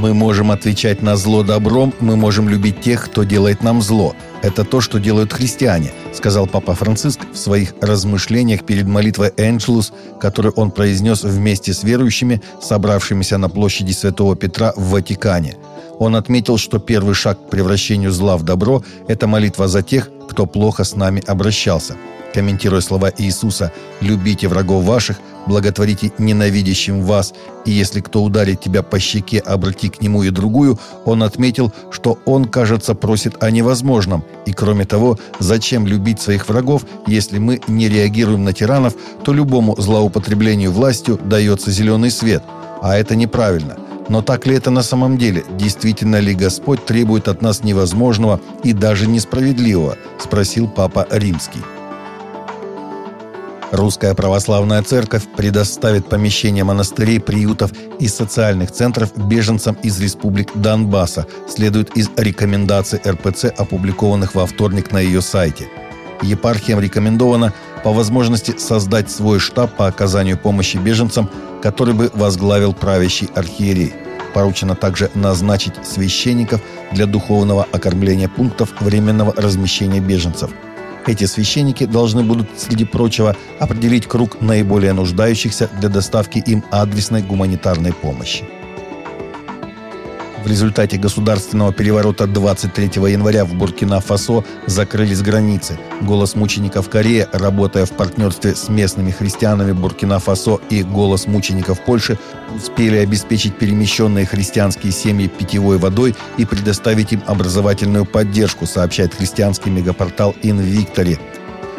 Мы можем отвечать на зло добром, мы можем любить тех, кто делает нам зло. Это то, что делают христиане, сказал Папа Франциск в своих размышлениях перед молитвой «Энджелус», которую он произнес вместе с верующими, собравшимися на площади Святого Петра в Ватикане. Он отметил, что первый шаг к превращению зла в добро – это молитва за тех, кто плохо с нами обращался – комментируя слова Иисуса «любите врагов ваших, благотворите ненавидящим вас, и если кто ударит тебя по щеке, обрати к нему и другую», он отметил, что он, кажется, просит о невозможном. И кроме того, зачем любить своих врагов, если мы не реагируем на тиранов, то любому злоупотреблению властью дается зеленый свет. А это неправильно. Но так ли это на самом деле? Действительно ли Господь требует от нас невозможного и даже несправедливого? Спросил Папа Римский. Русская православная церковь предоставит помещения монастырей, приютов и социальных центров беженцам из республик Донбасса, следует из рекомендаций РПЦ, опубликованных во вторник на ее сайте. Епархиям рекомендовано по возможности создать свой штаб по оказанию помощи беженцам, который бы возглавил правящий архиерей. Поручено также назначить священников для духовного окормления пунктов временного размещения беженцев – эти священники должны будут, среди прочего, определить круг наиболее нуждающихся для доставки им адресной гуманитарной помощи. В результате государственного переворота 23 января в Буркина-Фасо закрылись границы. «Голос мучеников Кореи», работая в партнерстве с местными христианами Буркина-Фасо и «Голос мучеников Польши», успели обеспечить перемещенные христианские семьи питьевой водой и предоставить им образовательную поддержку, сообщает христианский мегапортал «Инвиктори».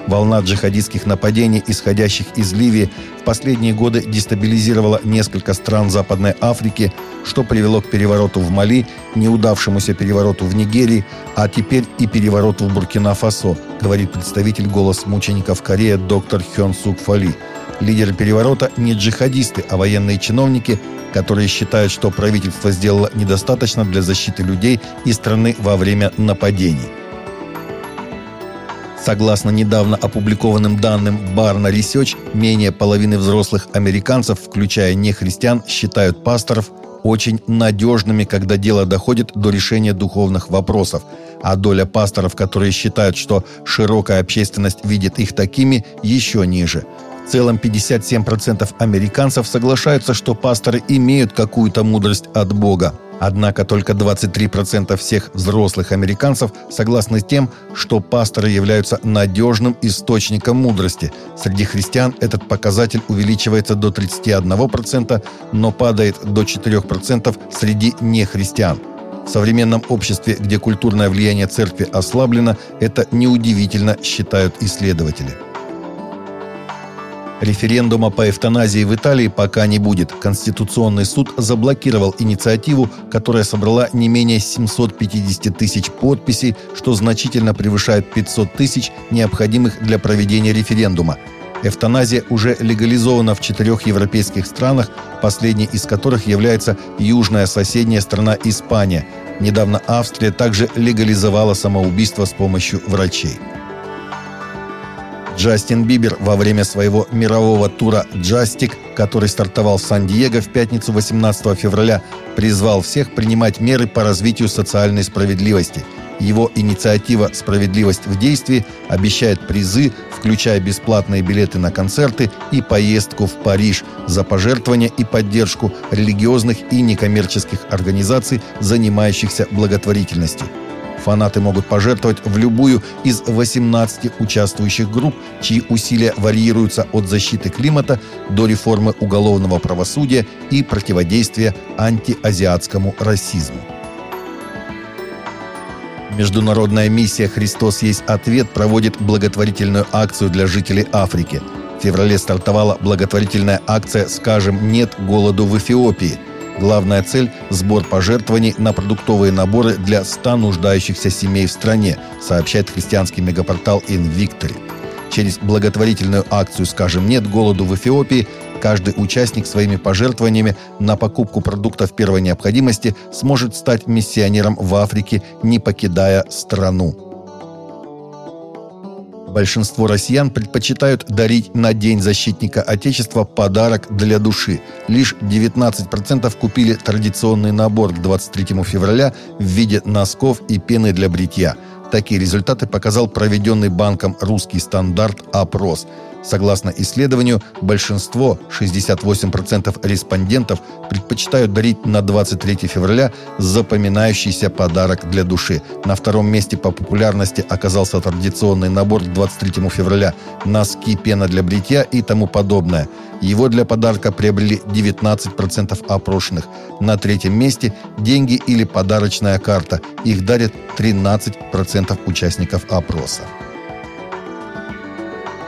Волна джихадистских нападений, исходящих из Ливии, в последние годы дестабилизировала несколько стран Западной Африки, что привело к перевороту в Мали, неудавшемуся перевороту в Нигерии, а теперь и перевороту в Буркина-Фасо, говорит представитель «Голос мучеников Корея» доктор Хён Сук Фали. Лидеры переворота не джихадисты, а военные чиновники, которые считают, что правительство сделало недостаточно для защиты людей и страны во время нападений. Согласно недавно опубликованным данным Барна Research, менее половины взрослых американцев, включая нехристиан, считают пасторов очень надежными, когда дело доходит до решения духовных вопросов, а доля пасторов, которые считают, что широкая общественность видит их такими, еще ниже. В целом 57% американцев соглашаются, что пасторы имеют какую-то мудрость от Бога. Однако только 23% всех взрослых американцев согласны с тем, что пасторы являются надежным источником мудрости. Среди христиан этот показатель увеличивается до 31%, но падает до 4% среди нехристиан. В современном обществе, где культурное влияние церкви ослаблено, это неудивительно, считают исследователи. Референдума по эвтаназии в Италии пока не будет. Конституционный суд заблокировал инициативу, которая собрала не менее 750 тысяч подписей, что значительно превышает 500 тысяч, необходимых для проведения референдума. Эвтаназия уже легализована в четырех европейских странах, последней из которых является южная соседняя страна Испания. Недавно Австрия также легализовала самоубийство с помощью врачей. Джастин Бибер во время своего мирового тура «Джастик», который стартовал в Сан-Диего в пятницу 18 февраля, призвал всех принимать меры по развитию социальной справедливости. Его инициатива «Справедливость в действии» обещает призы, включая бесплатные билеты на концерты и поездку в Париж за пожертвования и поддержку религиозных и некоммерческих организаций, занимающихся благотворительностью. Фанаты могут пожертвовать в любую из 18 участвующих групп, чьи усилия варьируются от защиты климата до реформы уголовного правосудия и противодействия антиазиатскому расизму. Международная миссия «Христос есть ответ» проводит благотворительную акцию для жителей Африки. В феврале стартовала благотворительная акция «Скажем нет голоду в Эфиопии», Главная цель – сбор пожертвований на продуктовые наборы для 100 нуждающихся семей в стране, сообщает христианский мегапортал InVictory. Через благотворительную акцию «Скажем нет голоду в Эфиопии» каждый участник своими пожертвованиями на покупку продуктов первой необходимости сможет стать миссионером в Африке, не покидая страну. Большинство россиян предпочитают дарить на День защитника Отечества подарок для души. Лишь 19% купили традиционный набор к 23 февраля в виде носков и пены для бритья. Такие результаты показал проведенный банком «Русский стандарт» опрос – Согласно исследованию, большинство, 68% респондентов, предпочитают дарить на 23 февраля запоминающийся подарок для души. На втором месте по популярности оказался традиционный набор к 23 февраля носки, пена для бритья и тому подобное. Его для подарка приобрели 19% опрошенных. На третьем месте деньги или подарочная карта. Их дарят 13% участников опроса.